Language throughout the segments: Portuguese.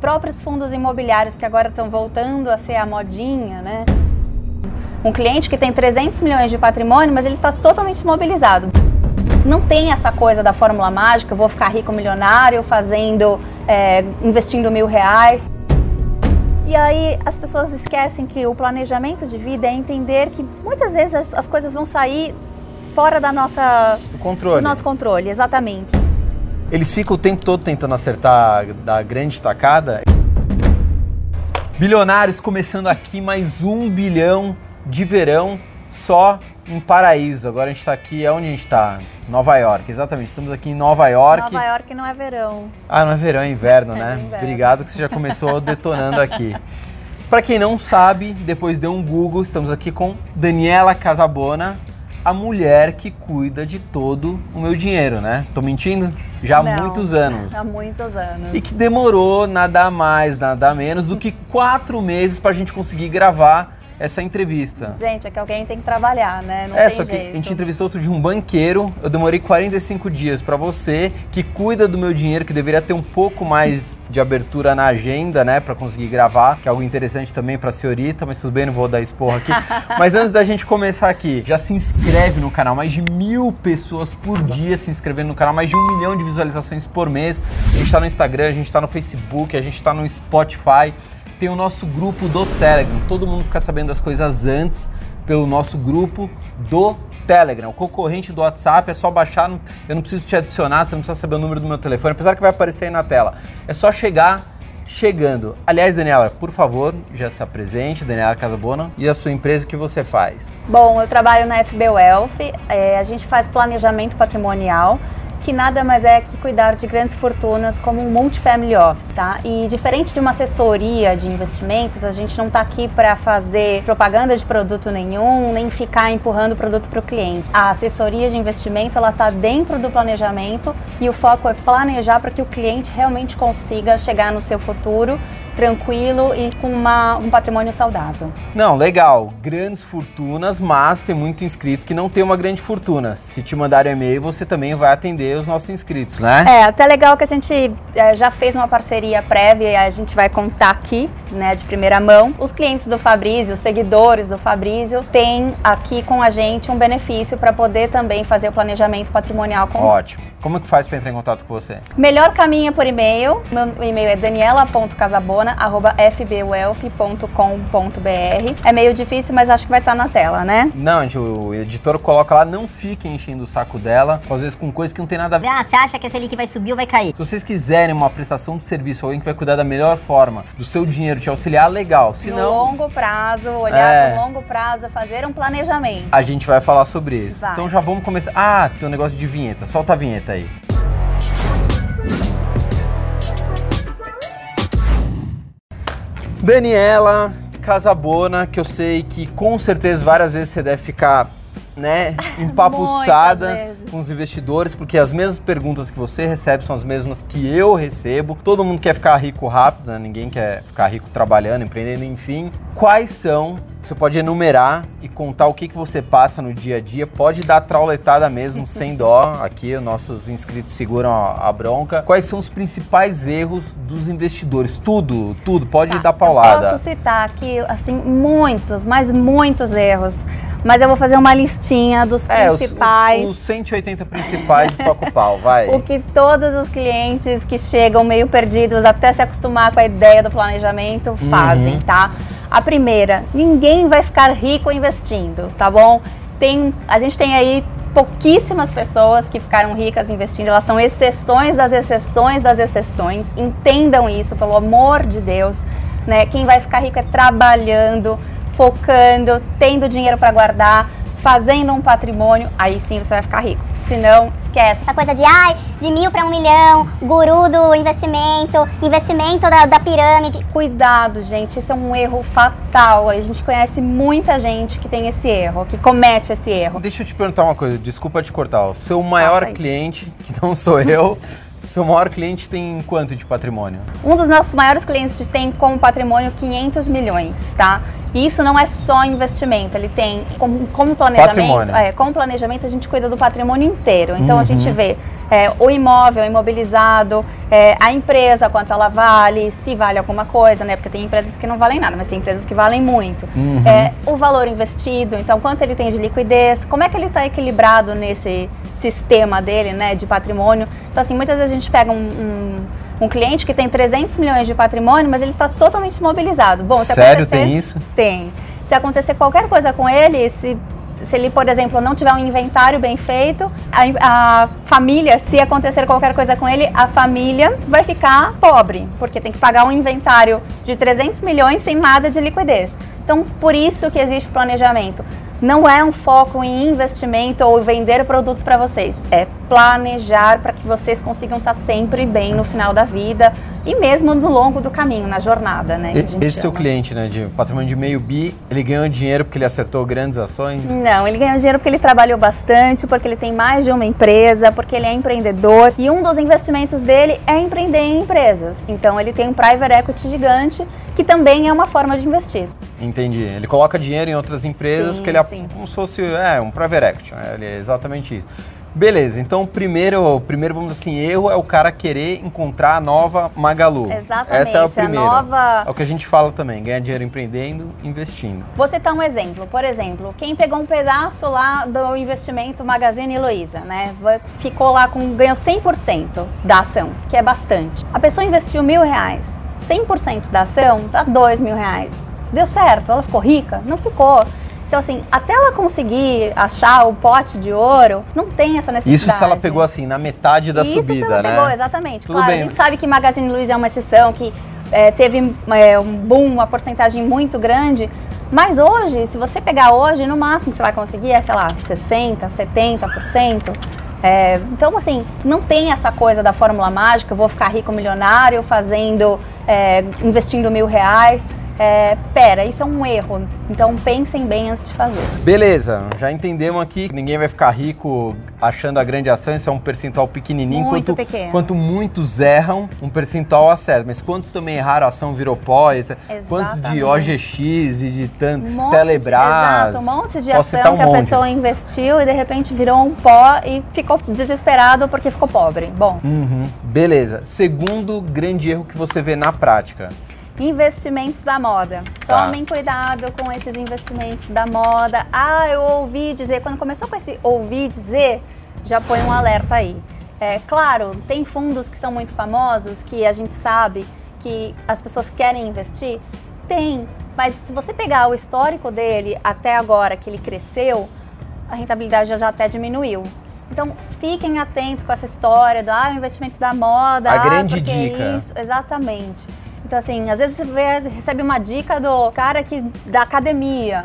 Próprios fundos imobiliários que agora estão voltando a ser a modinha, né? Um cliente que tem 300 milhões de patrimônio, mas ele está totalmente imobilizado. Não tem essa coisa da fórmula mágica, vou ficar rico milionário fazendo, é, investindo mil reais. E aí as pessoas esquecem que o planejamento de vida é entender que muitas vezes as, as coisas vão sair fora da nossa, controle. do nosso controle, exatamente. Eles ficam o tempo todo tentando acertar da grande tacada. Bilionários começando aqui mais um bilhão de verão só em Paraíso. Agora a gente está aqui, é onde a gente está? Nova York, exatamente. Estamos aqui em Nova York. Nova York não é verão. Ah, não é verão, é inverno, É né? inverno. Obrigado que você já começou detonando aqui. Para quem não sabe, depois deu um Google, estamos aqui com Daniela Casabona, a mulher que cuida de todo o meu dinheiro, né? Tô mentindo? Já há Não, muitos anos. Há muitos anos. E que demorou nada mais, nada menos do que quatro meses para a gente conseguir gravar essa entrevista. Gente, é que alguém tem que trabalhar, né? Não é, só que jeito. a gente entrevistou outro de um banqueiro. Eu demorei 45 dias para você, que cuida do meu dinheiro, que deveria ter um pouco mais de abertura na agenda, né, para conseguir gravar, que é algo interessante também para senhorita, mas tudo bem, não vou dar esporro aqui. mas antes da gente começar aqui, já se inscreve no canal, mais de mil pessoas por dia se inscrevendo no canal, mais de um milhão de visualizações por mês. A gente tá no Instagram, a gente tá no Facebook, a gente tá no Spotify tem o nosso grupo do Telegram. Todo mundo fica sabendo das coisas antes pelo nosso grupo do Telegram. O concorrente do WhatsApp é só baixar, eu não preciso te adicionar, você não precisa saber o número do meu telefone, apesar que vai aparecer aí na tela. É só chegar chegando. Aliás, Daniela, por favor, já se apresente, Daniela Casabona, e a sua empresa, o que você faz? Bom, eu trabalho na FB Wealth, é, a gente faz planejamento patrimonial, que nada mais é que cuidar de grandes fortunas como um multifamily office, tá? E diferente de uma assessoria de investimentos, a gente não está aqui para fazer propaganda de produto nenhum, nem ficar empurrando o produto para o cliente. A assessoria de investimento, ela está dentro do planejamento e o foco é planejar para que o cliente realmente consiga chegar no seu futuro tranquilo e com uma- um patrimônio saudável. Não, legal, grandes fortunas, mas tem muito inscrito que não tem uma grande fortuna. Se te mandarem e-mail, você também vai atender os nossos inscritos, né? É, até legal que a gente é, já fez uma parceria prévia e a gente vai contar aqui, né, de primeira mão. Os clientes do Fabrício, os seguidores do Fabrício, têm aqui com a gente um benefício para poder também fazer o planejamento patrimonial com Ótimo. Como que faz para entrar em contato com você? Melhor caminho é por e-mail. Meu e-mail é daniela.casabona.fbwealth.com.br. É meio difícil, mas acho que vai estar na tela, né? Não, gente, o editor coloca lá, não fique enchendo o saco dela, às vezes com coisa que não tem nada a ver. Ah, você acha que esse link vai subir ou vai cair? Se vocês quiserem uma prestação de serviço, alguém que vai cuidar da melhor forma do seu dinheiro, te auxiliar, legal. Se no não, longo prazo, olhar É. no longo prazo, fazer um planejamento. a gente vai falar sobre isso. Vai. Então já vamos começar. Ah, tem um negócio de vinheta. Solta a vinheta aí. Daniela Casabona, que eu sei que com certeza várias vezes você deve ficar, né, empapuçada com os investidores, porque as mesmas perguntas que você recebe são as mesmas que eu recebo. Todo mundo quer ficar rico rápido, né? Ninguém quer ficar rico trabalhando, empreendendo, enfim. Quais são? Você pode enumerar e contar o que, que você passa no dia a dia. Pode dar trauletada mesmo, sem dó. Aqui, os nossos inscritos seguram a, a bronca. Quais são os principais erros dos investidores? Tudo, tudo. Pode dar paulada. Posso citar aqui, assim, muitos, mas muitos erros. Mas eu vou fazer uma listinha dos É, os, principais. os, os 180 principais e toca o pau, vai. O que todos os clientes que chegam meio perdidos até se acostumar com a ideia do planejamento Uhum. fazem, tá? A primeira, ninguém vai ficar rico investindo, tá bom? Tem, a gente tem aí pouquíssimas pessoas que ficaram ricas investindo, elas são exceções das exceções das exceções. Entendam isso, pelo amor de Deus, né? Quem vai ficar rico é trabalhando, focando, tendo dinheiro para guardar, fazendo um patrimônio, aí sim você vai ficar rico. Se não, esquece. Essa coisa de, ai, de mil para um milhão, guru do investimento, investimento da, da pirâmide. Cuidado, gente, isso é um erro fatal. A gente conhece muita gente que tem esse erro, que comete esse erro. Deixa eu te perguntar uma coisa, desculpa te cortar. O seu maior cliente, que não sou eu, seu maior cliente tem quanto de patrimônio? Um dos nossos maiores clientes tem como patrimônio 500 milhões, tá? E isso não é só investimento, ele tem como, como planejamento. Patrimônio. É, como planejamento a gente cuida do patrimônio inteiro. Então Uhum. a gente vê é, o imóvel imobilizado, é, a empresa, quanto ela vale, se vale alguma coisa, né? Porque tem empresas que não valem nada, mas tem empresas que valem muito. Uhum. É, o valor investido, então quanto ele tem de liquidez, como é que ele está equilibrado nesse sistema dele, né, de patrimônio. Então assim, muitas vezes a gente pega um, um, um cliente que tem 300 milhões de patrimônio, mas ele está totalmente imobilizado. Bom, Sério, tem isso? Tem. Se acontecer qualquer coisa com ele, se se ele, por exemplo, não tiver um inventário bem feito, a, a família, se acontecer qualquer coisa com ele, a família vai ficar pobre, porque tem que pagar um inventário de 300 milhões sem nada de liquidez. Então, por isso que existe planejamento. Não é um foco em investimento ou vender produtos para vocês, é planejar para que vocês consigam estar sempre bem no final da vida e mesmo no longo do caminho, na jornada, né? Esse seu cliente, né, de patrimônio de meio bi, ele ganhou dinheiro porque ele acertou grandes ações? Não, ele ganhou dinheiro porque ele trabalhou bastante, porque ele tem mais de uma empresa, porque ele é empreendedor e um dos investimentos dele é empreender em empresas. Então ele tem um private equity gigante que também é uma forma de investir. Entendi. Ele coloca dinheiro em outras empresas Sim, porque ele é sim. como se fosse é, um private equity. né? Ele é exatamente isso. Beleza, então o primeiro, primeiro, vamos dizer assim, erro é o cara querer encontrar a nova Magalu. Exatamente, Essa é o a primeiro. nova- É o que a gente fala também, ganhar dinheiro empreendendo, investindo. Vou citar um exemplo. Por exemplo, quem pegou um pedaço lá do investimento Magazine Luiza, né? Ficou lá com ganhou 100% da ação, que é bastante. A pessoa investiu mil reais. 100% da ação dá dois mil reais. Deu certo? Ela ficou rica? Não ficou. Então, assim, até ela conseguir achar o pote de ouro, não tem essa necessidade. Isso se ela pegou assim, na metade da Isso subida, se ela né? pegou, exatamente. Tudo claro, bem. a gente sabe que Magazine Luiza é uma exceção, que é, teve é, um boom, uma porcentagem muito grande. Mas hoje, se você pegar hoje, no máximo que você vai conseguir é, sei lá, 60%, 70%. É, então, assim, não tem essa coisa da fórmula mágica, eu vou ficar rico milionário fazendo, é, investindo mil reais. É, pera, isso é um erro. Então pensem bem antes de fazer. Beleza, já entendemos aqui que ninguém vai ficar rico achando a grande ação, isso é um percentual pequenininho. Muito quanto, pequeno. Quanto muitos erram, um percentual acerta. Mas quantos também erraram a ação virou pó? Quantos de. OGX e de tan, Um Telebrás? De, exato, um monte de ação um que a monte. pessoa investiu e de repente virou um pó e ficou desesperado porque ficou pobre. Bom, Uhum, beleza. Segundo grande erro que você vê na prática. Investimentos da moda. Tá. Tomem cuidado com esses investimentos da moda. Ah, eu ouvi dizer. Quando começou com esse ouvir dizer, já põe um alerta aí. É claro, tem fundos que são muito famosos que a gente sabe que as pessoas querem investir. Tem, mas se você pegar o histórico dele até agora que ele cresceu, a rentabilidade já, já até diminuiu. Então, fiquem atentos com essa história do ah, investimento da moda. A ah, grande dica. Isso, exatamente. Então, assim, às vezes você vê- recebe uma dica do cara que da academia.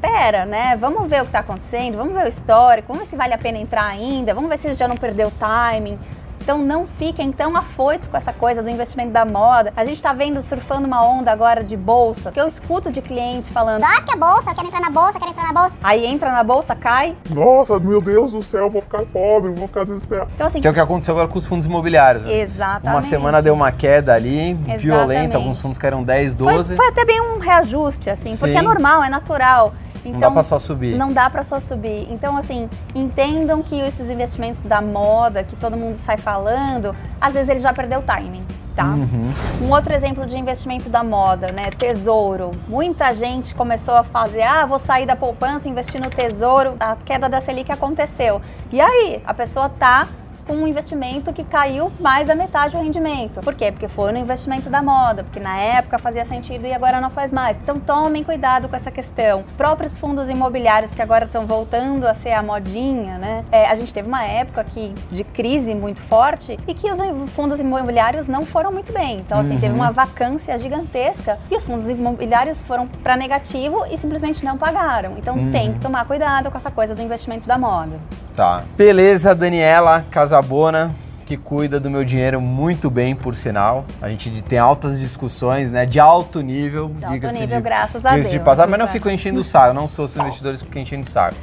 Pera, né? Vamos ver o que está acontecendo, vamos ver o histórico, vamos ver se vale a pena entrar ainda, vamos ver se ele já não perdeu o timing. Então não fiquem tão afoitos com essa coisa do investimento da moda. A gente está vendo surfando uma onda agora de bolsa, que eu escuto de cliente falando, Ah, que a bolsa, quero entrar na bolsa, quero entrar na bolsa. aí entra na bolsa, cai. Nossa, meu Deus do céu, vou ficar pobre, vou ficar desesperado. Então assim, Que é o que aconteceu agora com os fundos imobiliários. né? exatamente. Uma semana deu uma queda ali, violenta, alguns fundos caíram 10, Foi, 12. foi até bem um reajuste, assim, porque Sim. é normal, é natural. Não Então, dá pra só subir. Não dá pra só subir. Então, assim, entendam que esses investimentos da moda, que todo mundo sai falando, às vezes ele já perdeu o timing, tá? Uhum. Um outro exemplo de investimento da moda, né? Tesouro. Muita gente começou a fazer, ah, vou sair da poupança, investir no tesouro. A queda da Selic aconteceu. E aí, a pessoa tá com um investimento que caiu mais da metade do rendimento. Por quê? Porque foi no investimento da moda, porque na época fazia sentido e agora não faz mais. Então tomem cuidado com essa questão. Próprios fundos imobiliários que agora estão voltando a ser a modinha, né? É, a gente teve uma época que, de crise muito forte e que os fundos imobiliários não foram muito bem. Então, assim, teve uma vacância gigantesca e os fundos imobiliários foram para negativo e simplesmente não pagaram. Então tem que tomar cuidado com essa coisa do investimento da moda. Tá. Beleza, Daniela Casabona, que cuida do meu dinheiro muito bem, por sinal. A gente tem altas discussões, né? De alto nível. De alto nível, graças a diga-se de Deus, passagem, mas não exato. fico enchendo o saco. Não sou seus investidores que ficam enchendo o saco.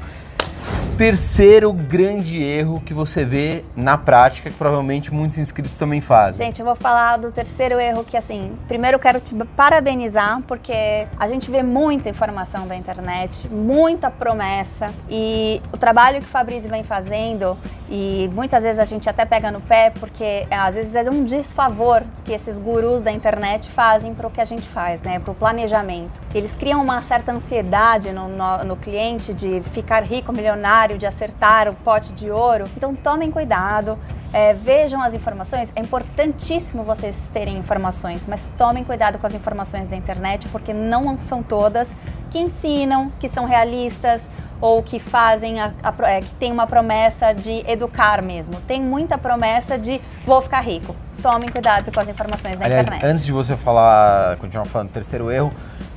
Terceiro grande erro que você vê na prática, que provavelmente muitos inscritos também fazem? Gente, eu vou falar do terceiro erro que, assim, primeiro eu quero te parabenizar, porque a gente vê muita informação da internet, muita promessa, e o trabalho que o Fabrício vem fazendo, e muitas vezes a gente até pega no pé, porque é, às vezes é um desfavor que esses gurus da internet fazem para o que a gente faz, né, para o planejamento. Eles criam uma certa ansiedade no, no, no cliente de ficar rico, milionário, de acertar o pote de ouro. Então tomem cuidado, é, vejam as informações. É importantíssimo vocês terem informações, mas tomem cuidado com as informações da internet, porque não são todas que ensinam, que são realistas ou que fazem a, a, é, que tem uma promessa de educar mesmo. Tem muita promessa de vou ficar rico. Tomem cuidado com as informações da Aliás, internet. Antes de você falar, continuar falando terceiro erro,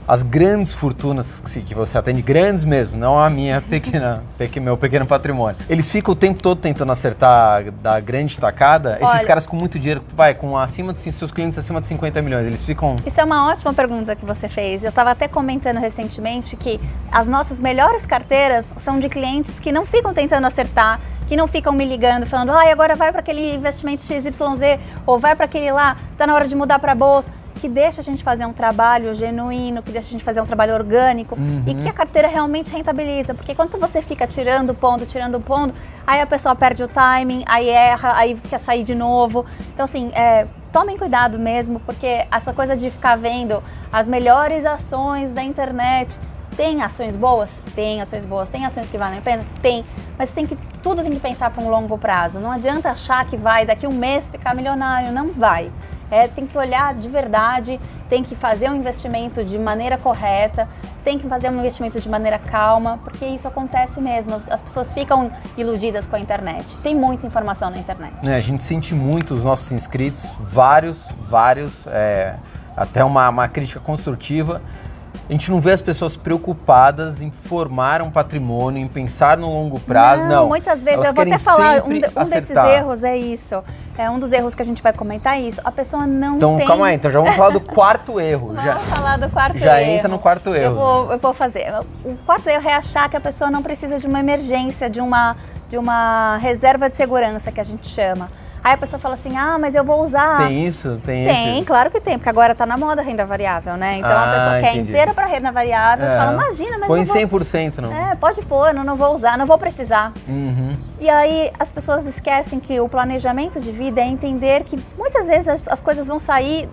as grandes fortunas que você atende, grandes mesmo, não a minha pequena, meu pequeno patrimônio. Eles ficam o tempo todo tentando acertar da grande tacada. Esses Olha, caras com muito dinheiro, vai, com acima de seus clientes acima de 50 milhões, eles ficam. Isso é uma ótima pergunta que você fez. Eu estava até comentando recentemente que as nossas melhores carteiras são de clientes que não ficam tentando acertar, que não ficam me ligando falando, ai, ah, agora vai para aquele investimento XYZ ou vai para aquele lá, tá na hora de mudar para bolsa que deixa a gente fazer um trabalho genuíno, que deixa a gente fazer um trabalho orgânico Uhum. e que a carteira realmente rentabiliza. Porque quando você fica tirando ponto, tirando ponto, aí a pessoa perde o timing, aí erra, aí quer sair de novo. Então, assim, é, tomem cuidado mesmo, porque essa coisa de ficar vendo as melhores ações da internet. Tem ações boas? Tem ações boas. Tem ações que valem a pena? Tem. Mas tem que, tudo tem que pensar para um longo prazo. Não adianta achar que vai daqui um mês ficar milionário. Não vai. É, tem que olhar de verdade, tem que fazer um investimento de maneira correta, tem que fazer um investimento de maneira calma, porque isso acontece mesmo. As pessoas ficam iludidas com a internet. Tem muita informação na internet. É, a gente sente muito os nossos inscritos, vários, vários, é, até uma, uma crítica construtiva. A gente não vê as pessoas preocupadas em formar um patrimônio, em pensar no longo prazo. Não, muitas vezes. Elas Eu vou até falar, um, de- um desses erros é isso. É um dos erros que a gente vai comentar é isso. A pessoa não Então, tem... calma aí, então já vamos falar do quarto erro. Já, Vamos falar do quarto já erro. entra no quarto erro. Eu vou, eu vou fazer. O quarto erro é achar que a pessoa não precisa de uma emergência, de uma, de uma reserva de segurança, que a gente chama. Aí a pessoa fala assim, ah, mas eu vou usar... Tem isso? Tem, Tem, esse? claro que tem, porque agora tá na moda a renda variável, né? Então Ah, a pessoa quer entendi. inteira para renda variável, É. fala, imagina, mas Põe não vou... 100%, não? É, pode pôr, não, não vou usar, não vou precisar. Uhum. E aí as pessoas esquecem que o planejamento de vida é entender que muitas vezes as, as coisas vão sair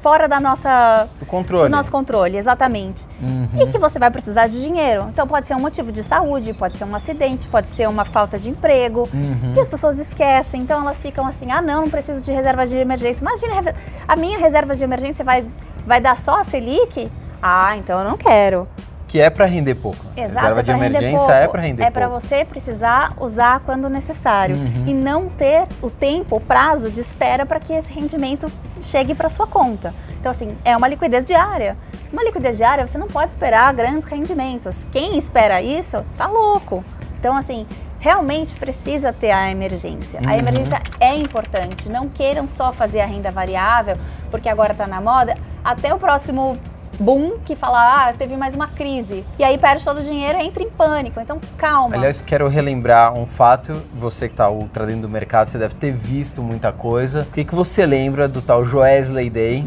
fora da nossa, O controle. do nosso controle, exatamente. Uhum. E que você vai precisar de dinheiro. Então pode ser um motivo de saúde, pode ser um acidente, pode ser uma falta de emprego. Uhum. E as pessoas esquecem, então elas ficam assim: ah, não, não preciso de reserva de emergência. Imagina, a minha reserva de emergência vai, vai dar só a Selic? Ah, então eu não quero. Que é para render pouco. Exato, Reserva é de emergência é para render É para pouco. você precisar usar quando necessário Uhum. e não ter o tempo, o prazo de espera para que esse rendimento chegue para sua conta. Então assim, é uma liquidez diária. Uma liquidez diária, você não pode esperar grandes rendimentos. Quem espera isso, tá louco. Então assim, realmente precisa ter a emergência. A Uhum. emergência é importante. Não queiram só fazer a renda variável, porque agora está na moda, até o próximo boom que fala, ah, teve mais uma crise. E aí perde todo o dinheiro e entra em pânico. Então, calma. Aliás, quero relembrar um fato. Você que está ultra dentro do mercado, você deve ter visto muita coisa. O que, que você lembra do tal Joesley Day?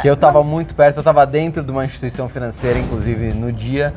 Que eu estava muito perto, eu estava dentro de uma instituição financeira, inclusive no dia.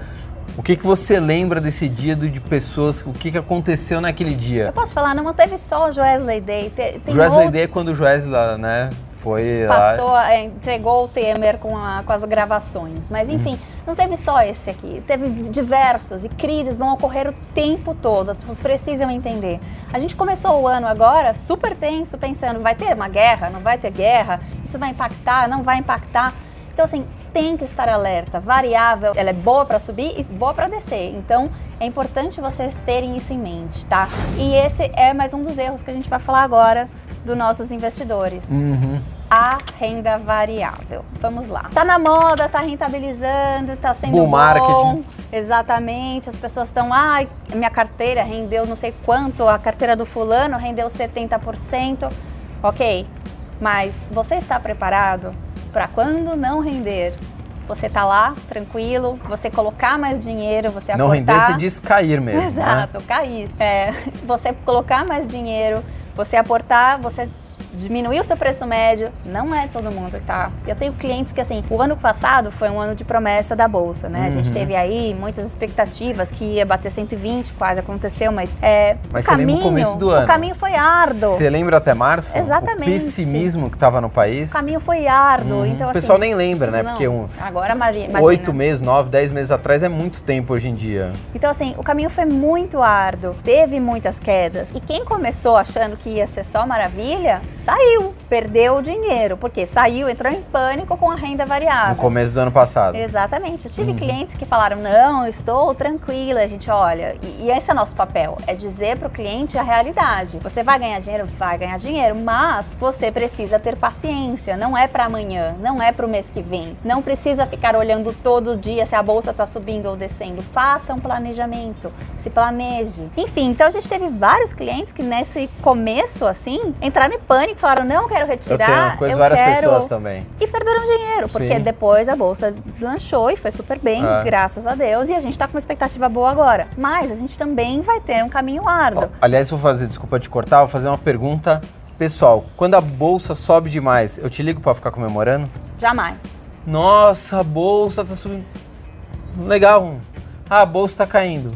O que, que você lembra desse dia do- de pessoas? O que, que aconteceu naquele Eu dia? posso falar, não teve só o Joesley Day. te- Tem Joesley outro- Day é quando o Joesley, né, foi passou, lá. é, entregou o Temer com, a- com as gravações. Mas enfim, não teve só esse aqui, teve diversos e crises vão ocorrer o tempo todo. As pessoas precisam entender. A gente começou o ano agora super tenso, pensando, vai ter uma guerra, não vai ter guerra, isso vai impactar, não vai impactar. Então assim, tem que estar alerta. Variável, ela é boa para subir e boa para descer. Então é importante vocês terem isso em mente, tá? E esse é mais um dos erros que a gente vai falar agora dos nossos investidores Uhum. a renda variável. Vamos lá. Tá na moda, tá rentabilizando, tá sendo Bull bom. marketing. Exatamente. As pessoas estão, ai, minha carteira rendeu não sei quanto, a carteira do fulano rendeu 70%. OK. Mas você está preparado para quando não render você tá lá, tranquilo, você colocar mais dinheiro, você Não aportar. render se diz cair mesmo. né? Exato, cair. É, você colocar mais dinheiro, você aportar, você diminuir o seu preço médio, não é todo mundo, tá? Eu tenho clientes que, assim, o ano passado foi um ano de promessa da Bolsa, né? A gente Uhum. teve aí muitas expectativas que ia bater 120, quase aconteceu, mas é, Mas o você lembra o caminho, começo do ano? O caminho foi árduo. Você lembra até março? Exatamente. O pessimismo que tava no país. O caminho foi árduo, Uhum. então o assim... pessoal nem lembra, né? não, Porque um Agora imagi- imagina. oito meses, nove, dez meses atrás é muito tempo hoje em dia. Então, assim, o caminho foi muito árduo, teve muitas quedas. E quem começou achando que ia ser só maravilha, saiu, perdeu o dinheiro. Porque saiu, entrou em pânico com a renda No variável. começo do ano passado. Exatamente. Eu Uhum. tive clientes que falaram: não, estou tranquila. A gente olha, e, e esse é nosso papel: é dizer para o cliente a realidade. Você vai ganhar dinheiro? Vai ganhar dinheiro, mas você precisa ter paciência. Não é para amanhã, não é para o mês que vem. Não precisa ficar olhando todo dia se a bolsa está subindo ou descendo. Faça um planejamento, se planeje. Enfim, então a gente teve vários clientes que nesse começo, assim, entraram em pânico, falaram: não quero Eu retirar. tenho conheço eu várias quero... pessoas também. E perderam dinheiro, porque Sim. depois a bolsa deslanchou e foi super bem, É. graças a Deus, e a gente tá com uma expectativa boa agora. Mas a gente também vai ter um caminho árduo. Aliás, vou fazer, desculpa te cortar, vou fazer uma pergunta pessoal. Quando a bolsa sobe demais, eu te ligo pra ficar comemorando? Jamais. Nossa, a bolsa tá subindo. Legal. Ah, a bolsa tá caindo.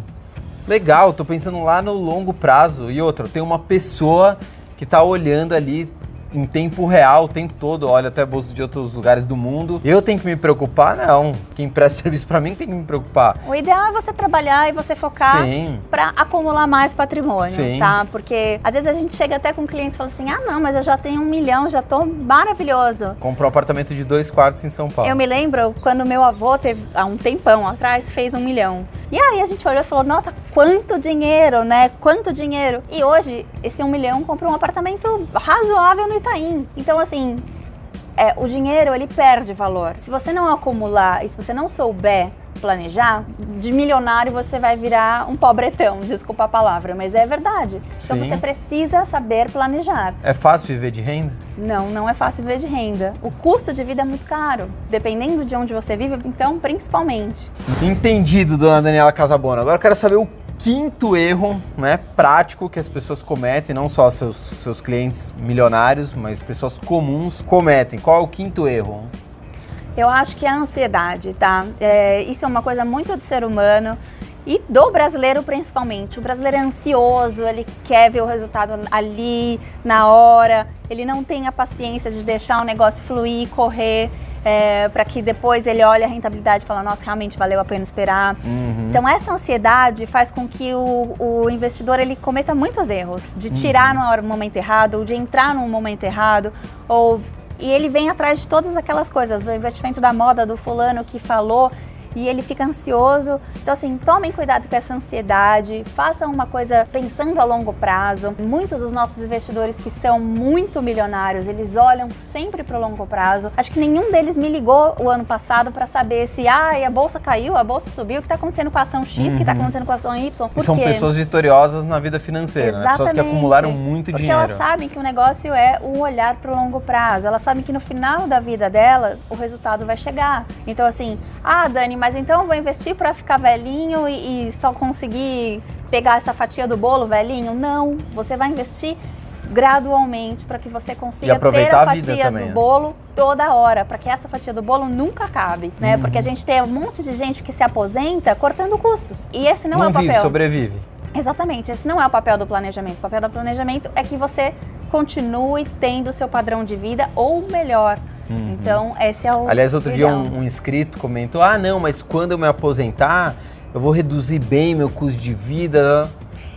Legal, tô pensando lá no longo prazo. E outra, tem uma pessoa que tá olhando ali em tempo real o tempo todo, olha até bolsas de outros lugares do mundo. Eu tenho que me preocupar? Não. Quem presta serviço pra mim tem que me preocupar. O ideal é você trabalhar e você focar para acumular mais patrimônio, Sim. tá? Porque às vezes a gente chega até com clientes e fala assim: ah, não, mas eu já tenho um milhão, já tô maravilhoso. Comprou um apartamento de dois quartos em São Paulo. Eu me lembro quando meu avô teve, há um tempão atrás, fez um milhão. E aí a gente olhou e falou, nossa, quanto dinheiro, né? Quanto dinheiro. E hoje, esse um milhão comprou um apartamento razoável no Itaim. Então, assim, é, o dinheiro, ele perde valor. Se você não acumular e se você não souber planejar, de milionário você vai virar um pobretão, desculpa a palavra, mas é verdade. Então Sim. você precisa saber planejar. É fácil viver de renda? Não, não é fácil viver de renda. O custo de vida é muito caro, dependendo de onde você vive, então principalmente. Entendido, dona Daniela Casabona. Agora eu quero saber o quinto erro, né, prático que as pessoas cometem, não só seus, seus clientes milionários, mas pessoas comuns cometem. Qual é o quinto erro? Eu acho que é a ansiedade, tá? É, isso é uma coisa muito do ser humano e do brasileiro principalmente. O brasileiro é ansioso, ele quer ver o resultado ali, na hora, ele não tem a paciência de deixar o negócio fluir, correr, é, para que depois ele olhe a rentabilidade e fala, nossa, realmente valeu a pena esperar. Uhum. Então essa ansiedade faz com que o, o investidor ele cometa muitos erros, de tirar no hora- momento errado, ou de entrar no momento errado, ou e ele vem atrás de todas aquelas coisas, do investimento da moda, do fulano que falou, e ele fica ansioso. Então, assim, tomem cuidado com essa ansiedade, façam uma coisa pensando a longo prazo. Muitos dos nossos investidores que são muito milionários, eles olham sempre para o longo prazo. Acho que nenhum deles me ligou o ano passado para saber se ah, a bolsa caiu, a bolsa subiu, o que está acontecendo com a ação X, o que está acontecendo com a ação Y. Por são quê? pessoas vitoriosas na vida financeira, né? Pessoas que acumularam muito Porque dinheiro. elas sabem que o negócio é um olhar para o longo prazo. Elas sabem que no final da vida delas o resultado vai chegar. Então assim, ah, Dani, mas então eu vou investir para ficar velhinho e, e só conseguir pegar essa fatia do bolo velhinho? Não, você vai investir gradualmente para que você consiga ter a fatia também, do né? bolo toda hora, para que essa fatia do bolo nunca acabe, né? Uhum. Porque a gente tem um monte de gente que se aposenta cortando custos. E esse não, é o papel. vive, sobrevive. Exatamente, esse não é o papel do planejamento. O papel do planejamento é que você continue tendo o seu padrão de vida ou melhor. Então, esse é o. Aliás, outro dia um, um inscrito comentou: ah, não, mas quando eu me aposentar, eu vou reduzir bem meu custo de vida.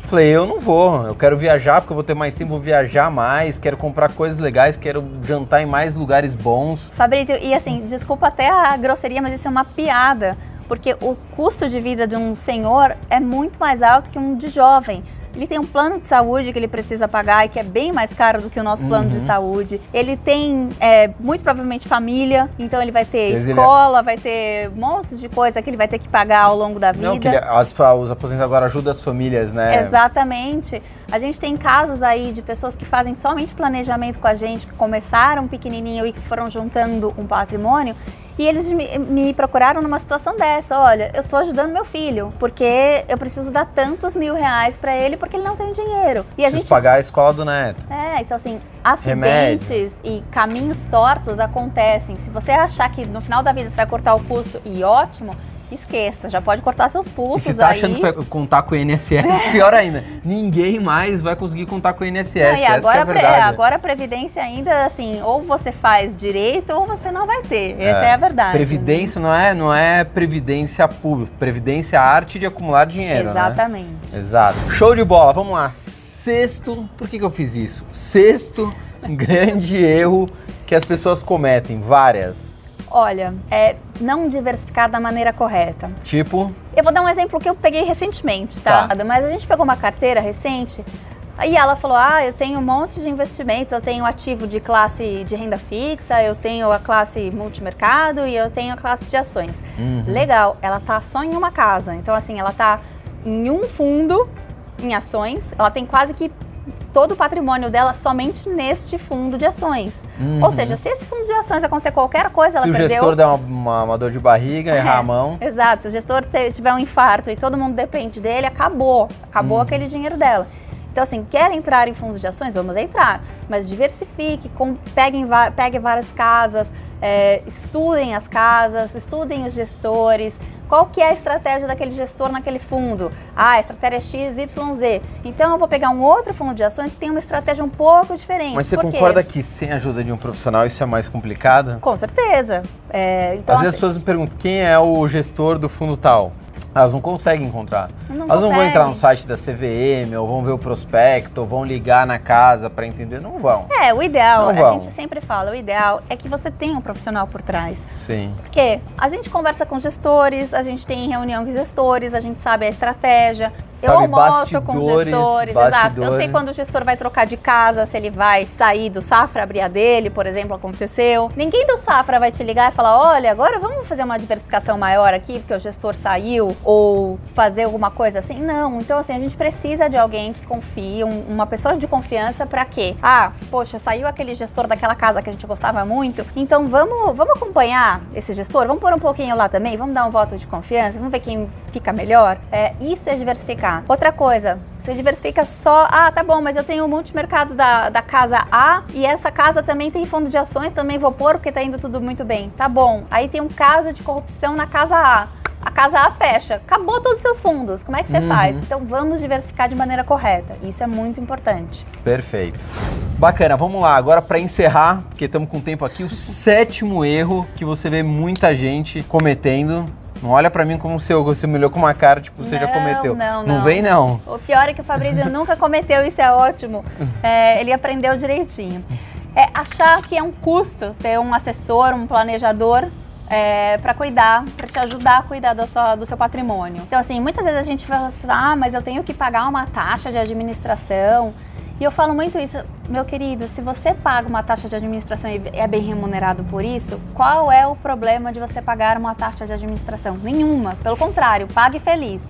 Falei, eu não vou, eu quero viajar porque eu vou ter mais tempo, vou viajar mais, quero comprar coisas legais, quero jantar em mais lugares bons. Fabrício, e assim, desculpa até a grosseria, mas isso é uma piada. Porque o custo de vida de um senhor é muito mais alto que um de jovem. Ele tem um plano de saúde que ele precisa pagar e que é bem mais caro do que o nosso plano Uhum. de saúde. Ele tem, é, muito provavelmente, família, então ele vai ter dizer, escola, vai ter montes de coisa que ele vai ter que pagar ao longo da vida. Não, que ele- as, fa- os aposentados agora ajudam as famílias, né? Exatamente. A gente tem casos aí de pessoas que fazem somente planejamento com a gente, que começaram pequenininho e que foram juntando um patrimônio. E eles me, procuraram numa situação dessa. Olha, eu tô ajudando meu filho, porque eu preciso dar tantos mil reais para ele, porque ele não tem dinheiro. E a Preciso gente pagar a escola do neto. é, então assim, acidentes e caminhos tortos acontecem. Se você achar que no final da vida você vai cortar o pulso e ótimo, esqueça, já pode cortar seus E pulsos se tá aí. achando que vai contar com o INSS, pior ainda. Ninguém mais vai conseguir contar com o INSS. Ah, e Essa que é agora, a verdade. agora a Previdência ainda, assim, ou você faz direito ou você não vai ter. Essa é, a verdade. Previdência não é, não é previdência pública. Previdência é a arte de acumular dinheiro, né? Exatamente. Exato. Show de bola, vamos lá. Sexto, por que, que eu fiz isso? Sexto grande erro que as pessoas cometem, várias. Olha, é não diversificar da maneira correta. Tipo, Eu vou dar um exemplo que eu peguei recentemente, tá? Mas a gente pegou uma carteira recente e ela falou: Ah, eu tenho um monte de investimentos, eu tenho ativo de classe de renda fixa, eu tenho a classe multimercado e eu tenho a classe de ações. Uhum. Legal, ela tá só em uma casa. Então, assim, ela tá em um fundo em ações, ela tem quase que todo o patrimônio dela somente neste fundo de ações. Ou seja, se esse fundo de ações acontecer qualquer coisa, ela Uhum. se o perdeu. gestor der uma, uma- uma dor de barriga, errar É, a mão. Exato, se o gestor tiver um infarto e todo mundo depende dele, acabou. Acabou aquele dinheiro dela. Então, assim, quer entrar em fundos de ações? Vamos entrar. Mas diversifique, com, peguem, pegue várias casas, é, estudem as casas, estudem os gestores. Qual que é a estratégia daquele gestor naquele fundo? Ah, a estratégia é X, Y, Z. Então, eu vou pegar um outro fundo de ações que tem uma estratégia um pouco diferente. Mas você concorda que sem a ajuda de um profissional isso é mais complicado? Com certeza. É, então, Às vezes as assim, pessoas me perguntam quem é o gestor do fundo tal. Elas não conseguem encontrar. Não Elas não vão entrar no site da CVM, ou vão ver o prospecto, ou vão ligar na casa para entender. Não vão. É, o ideal, a gente sempre fala, o ideal é que você tenha um profissional por trás. Sim. Porque a gente conversa com gestores, a gente tem reunião com gestores, a gente sabe a estratégia. Eu Sabe almoço com bastidores, gestores, exato. Eu bastidores. sei quando o gestor vai trocar de casa, se ele vai sair do Safra, abrir a dele, por exemplo, aconteceu. Ninguém do Safra vai te ligar e falar: olha, agora vamos fazer uma diversificação maior aqui, porque o gestor saiu, ou fazer alguma coisa assim. Não. Então, assim, a gente precisa de alguém que confie, um- uma pessoa de confiança para quê? Ah, poxa, saiu aquele gestor daquela casa que a gente gostava muito, então vamos, vamos acompanhar esse gestor, vamos pôr um pouquinho lá também, vamos dar um voto de confiança, vamos ver quem fica melhor. É, isso é diversificar. Outra coisa, você diversifica só, ah, tá bom, mas eu tenho o multimercado da, da casa A e essa casa também tem fundo de ações, também vou pôr porque tá indo tudo muito bem. Tá bom. Aí tem um caso de corrupção na casa A. A casa A fecha, acabou todos os seus fundos. Como é que você faz? Então vamos diversificar de maneira correta. Isso é muito importante. Perfeito. Bacana, vamos lá. Agora para encerrar, porque estamos com tempo aqui, o sétimo erro que você vê muita gente cometendo. Não olha para mim como se eu- você me olhou com uma cara, tipo, você já Não, cometeu. não, não. vem não. O pior é que o Fabrício nunca cometeu, isso é ótimo. É, ele aprendeu direitinho. É achar que é um custo ter um assessor, um planejador para cuidar, para te ajudar a cuidar do, sua- do seu patrimônio. Então, assim, muitas vezes a gente fala assim, ah, mas eu tenho que pagar uma taxa de administração. E eu falo muito isso, meu querido, se você paga uma taxa de administração e é bem remunerado por isso, qual é o problema de você pagar uma taxa de administração? Nenhuma. Pelo contrário, pague feliz.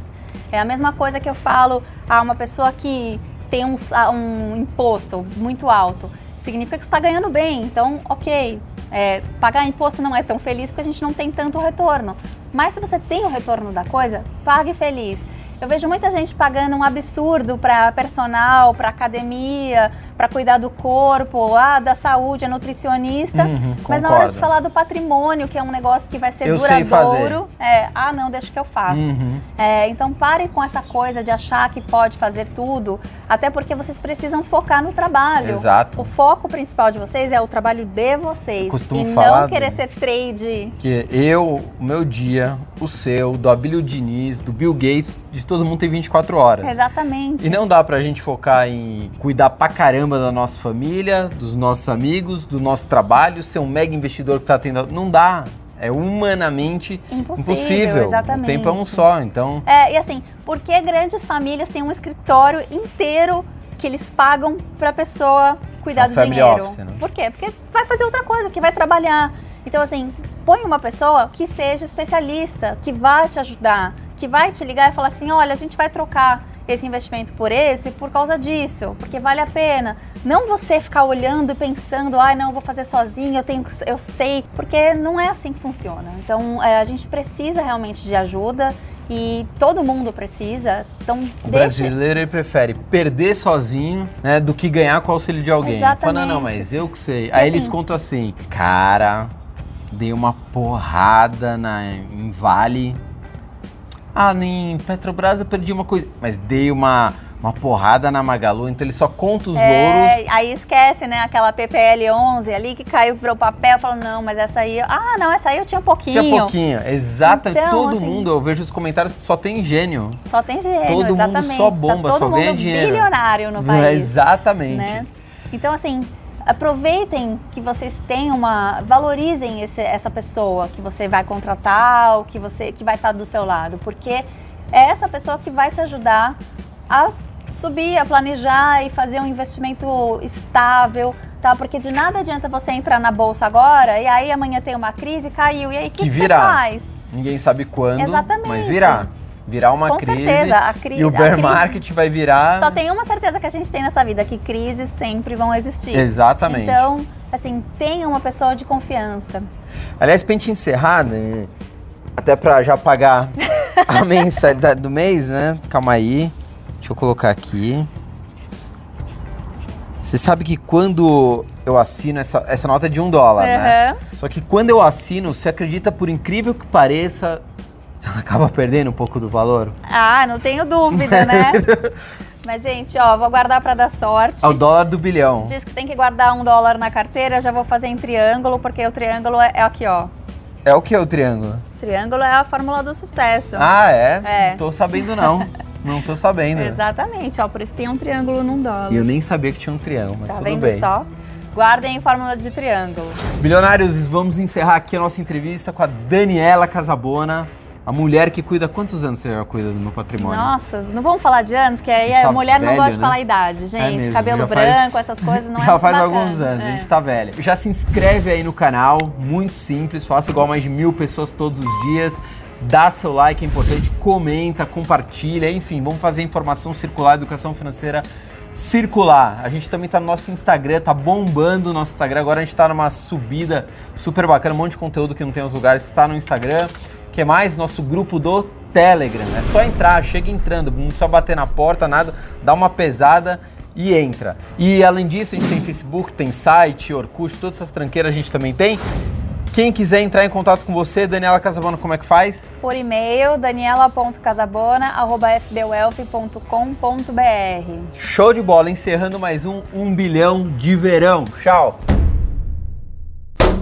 É a mesma coisa que eu falo a uma pessoa que tem um, um imposto muito alto. Significa que está ganhando bem. Então, ok. é, pagar imposto não é tão feliz porque a gente não tem tanto retorno. Mas se você tem o retorno da coisa, pague feliz. Eu vejo muita gente pagando um absurdo para personal, para academia, para cuidar do corpo, ah, da saúde, é nutricionista. Uhum, mas na hora de falar do patrimônio, que é um negócio que vai ser Eu duradouro, é, ah, não, deixa que eu faço. Uhum. É, então pare com essa coisa de achar que pode fazer tudo, até porque vocês precisam focar no trabalho. Exato. O foco principal de vocês é o trabalho de vocês. Eu costumo e falar, não querer ser trade. Que eu, o meu dia, o seu, do Abílio Diniz, do Bill Gates, de todo mundo tem 24 horas. Exatamente. E não dá pra gente focar em cuidar pra caramba da nossa família, dos nossos amigos, do nosso trabalho, ser um mega investidor que tá tendo. Não dá. É humanamente Impossível, impossível. exatamente. O tempo é um só, então. É, e assim, por que grandes famílias têm um escritório inteiro que eles pagam pra pessoa cuidar É um do family dinheiro? office, né? Por quê? Porque vai fazer outra coisa, que vai trabalhar. Então, assim, põe uma pessoa que seja especialista, que vai te ajudar, que vai te ligar e falar assim: olha, a gente vai trocar esse investimento por esse por causa disso, porque vale a pena. Não você ficar olhando e pensando, ai, não, eu vou fazer sozinho, eu tenho, eu sei, porque não é assim que funciona. Então, é, a gente precisa realmente de ajuda e todo mundo precisa. Então, O brasileiro ele prefere perder sozinho, né, do que ganhar com o auxílio de alguém. Fala, não, não, Exatamente. mas eu que sei. Aí eles assim- contam assim, cara, dei uma porrada na, em Vale. Ah, em Petrobras eu perdi uma coisa, mas dei uma, uma porrada na Magalu, então ele só conta os louros. É, aí esquece, né, aquela PPL 11 ali que caiu pro papel, fala, não, mas essa aí, ah, não, essa aí eu tinha um pouquinho. Tinha pouquinho, exatamente. Então, todo assim- mundo, eu vejo os comentários, só tem gênio. Só tem dinheiro, Todo mundo exatamente. só bomba, só todo ganha mundo dinheiro. bilionário no É, país. exatamente. né? Então, assim, aproveitem que vocês têm uma. Valorizem esse- essa pessoa que você vai contratar ou que, você, que vai estar do seu lado, porque é essa pessoa que vai te ajudar a subir, a planejar e fazer um investimento estável. Tá, porque de nada adianta você entrar na bolsa agora e aí amanhã tem uma crise, caiu. E aí o que, Que que você virá. faz? Ninguém sabe quando, Exatamente. mas virá. Virá uma Com crise. certeza, a cri- e o bear crise- market vai virar. Só tem uma certeza que a gente tem nessa vida, que crises sempre vão existir. Exatamente. Então, assim, tenha uma pessoa de confiança. Aliás, pra gente encerrar, né, até pra já pagar a mensalidade do mês, né? Calma aí. Deixa eu colocar aqui. Você sabe que quando eu assino essa, essa nota é de um dólar, né? Aham. Só que quando eu assino, você acredita, por incrível que pareça, ela acaba perdendo um pouco do valor? Ah, não tenho dúvida, né? Mas, gente, ó, vou guardar pra dar sorte. É o dólar do bilhão. Diz que tem que guardar um dólar na carteira, já vou fazer em triângulo, porque o triângulo é, é aqui, ó. É o que o triângulo? Triângulo é a fórmula do sucesso. Ah, é? É. Não tô sabendo não. não tô sabendo. Exatamente, ó, por isso tem um triângulo num dólar. E eu nem sabia que tinha um triângulo, mas tá tudo vendo bem. só? Guardem fórmula de triângulo. Bilionários, vamos encerrar aqui a nossa entrevista com a Daniela Casabona, a mulher que cuida. Quantos anos você já cuida do meu patrimônio? Nossa, não vamos falar de anos, que aí A a tá mulher não velho, gosta de né? falar a idade, gente. mesmo, Cabelo já faz- branco, essas coisas não é Já faz bacana. alguns anos, a É. gente tá velho. Já se inscreve aí no canal, muito simples, faça igual mais de mil pessoas todos os dias. Dá seu like, é importante, comenta, compartilha, enfim, vamos fazer informação circular, educação financeira circular. A gente também tá no nosso Instagram, tá bombando o nosso Instagram. Agora a gente tá numa subida super bacana, um monte de conteúdo que não tem nos lugares, está no Instagram. Que mais? Nosso grupo do Telegram. É só entrar, chega entrando, não precisa bater na porta, nada, dá uma pesada e entra. E além disso, a gente tem Facebook, tem site, Orkut, todas essas tranqueiras a gente também tem. Quem quiser entrar em contato com você, Daniela Casabona, como é que faz? Por e-mail, daniela.casabona.fbwealth.com.br. Show de bola, encerrando mais um 1 bilhão de verão. Tchau!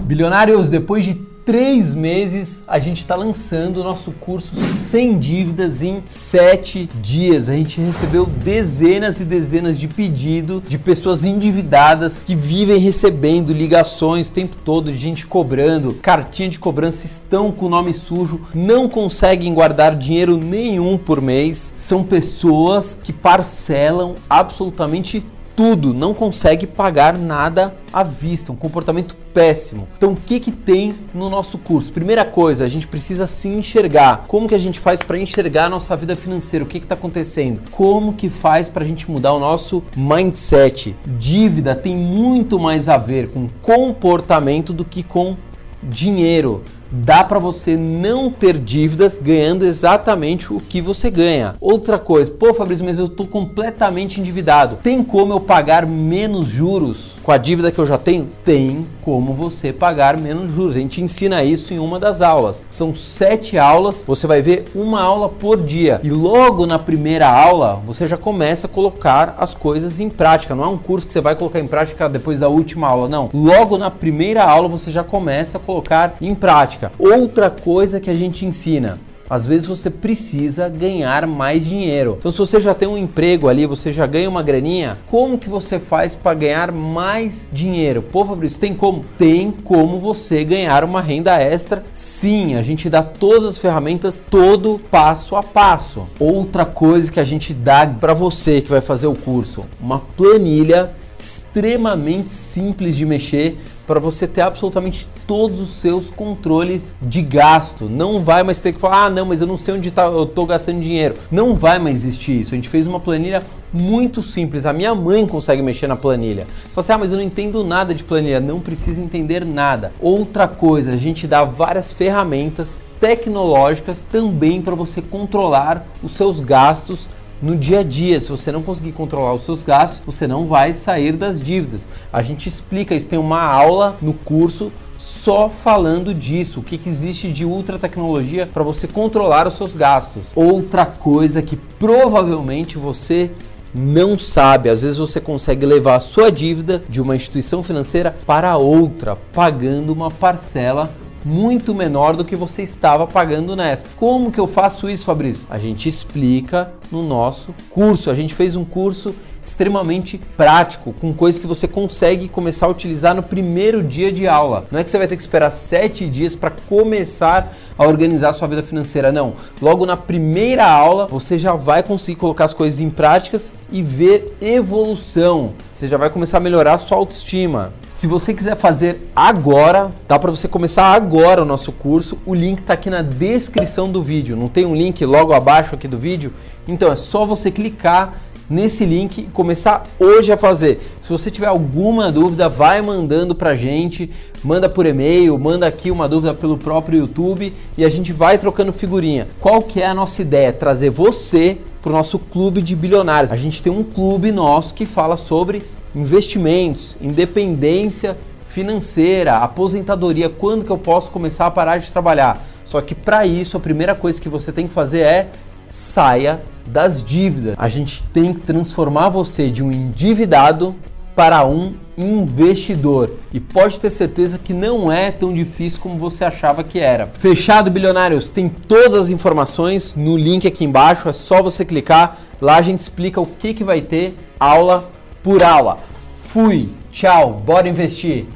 Bilionários, depois de três meses, a gente está lançando o nosso curso Sem Dívidas em sete dias. A gente recebeu dezenas e dezenas de pedidos de pessoas endividadas que vivem recebendo ligações o tempo todo de gente cobrando, cartinha de cobrança, estão com o nome sujo, não conseguem guardar dinheiro nenhum por mês. São pessoas que parcelam absolutamente tudo, não consegue pagar nada à vista, um comportamento péssimo. Então, o que que tem no nosso curso? Primeira coisa, a gente precisa se enxergar. Como que a gente faz para enxergar a nossa vida financeira? O que que está acontecendo? Como que faz para a gente mudar o nosso mindset? Dívida tem muito mais a ver com comportamento do que com dinheiro. Dá para você não ter dívidas ganhando exatamente o que você ganha. Outra coisa, pô, Fabrício, mas eu tô completamente endividado. Tem como eu pagar menos juros com a dívida que eu já tenho? Tem como você pagar menos juros. A gente ensina isso em uma das aulas. São sete aulas, você vai ver uma aula por dia. E logo na primeira aula, você já começa a colocar as coisas em prática. Não é um curso que você vai colocar em prática depois da última aula, não. Logo na primeira aula, você já começa a colocar em prática. Outra coisa que a gente ensina Às vezes você precisa ganhar mais dinheiro. Então, se você já tem um emprego ali, você já ganha uma graninha, como que você faz para ganhar mais dinheiro? Pô, Fabrício, tem como? Tem como você ganhar uma renda extra? Sim, a gente dá todas as ferramentas, todo passo a passo. Outra coisa que a gente dá para você que vai fazer o curso, uma planilha extremamente simples de mexer para você ter absolutamente todos os seus controles de gasto. Não vai mais ter que falar, ah, não, mas eu não sei onde tá, eu estou gastando dinheiro. Não vai mais existir isso. A gente fez uma planilha muito simples. A minha mãe consegue mexer na planilha. Você fala assim, ah, mas eu não entendo nada de planilha. Não precisa entender nada. Outra coisa, a gente dá várias ferramentas tecnológicas também para você controlar os seus gastos no dia a dia. Se você não conseguir controlar os seus gastos, você não vai sair das dívidas. A gente explica isso, tem uma aula no curso só falando disso, o que, que existe de ultra tecnologia para você controlar os seus gastos. Outra coisa que provavelmente você não sabe, às vezes você consegue levar a sua dívida de uma instituição financeira para outra, pagando uma parcela muito menor do que você estava pagando nessa. Como que eu faço isso, Fabrício? A gente explica no nosso curso. A gente fez um curso extremamente prático, com coisas que você consegue começar a utilizar no primeiro dia de aula. Não é que você vai ter que esperar sete dias para começar a organizar a sua vida financeira, não. Logo na primeira aula você já vai conseguir colocar as coisas em práticas e ver evolução. Você já vai começar a melhorar a sua autoestima. Se você quiser fazer agora, dá para você começar agora o nosso curso. O link está aqui na descrição do vídeo. Não tem um link logo abaixo aqui do vídeo? Então é só você clicar nesse link e começar hoje a fazer. Se você tiver alguma dúvida, vai mandando pra gente, manda por e-mail, manda aqui uma dúvida pelo próprio YouTube e a gente vai trocando figurinha. Qual que é a nossa ideia? Trazer você para o nosso clube de bilionários. A gente tem um clube nosso que fala sobre investimentos, independência financeira, aposentadoria, quando que eu posso começar a parar de trabalhar. Só que para isso a primeira coisa que você tem que fazer é saia das dívidas. A gente tem que transformar você de um endividado para um investidor. E pode ter certeza que não é tão difícil como você achava que era. Fechado, bilionários? Tem todas as informações no link aqui embaixo, é só você clicar. Lá a gente explica o que, que vai ter aula por aula. Fui, tchau, bora investir!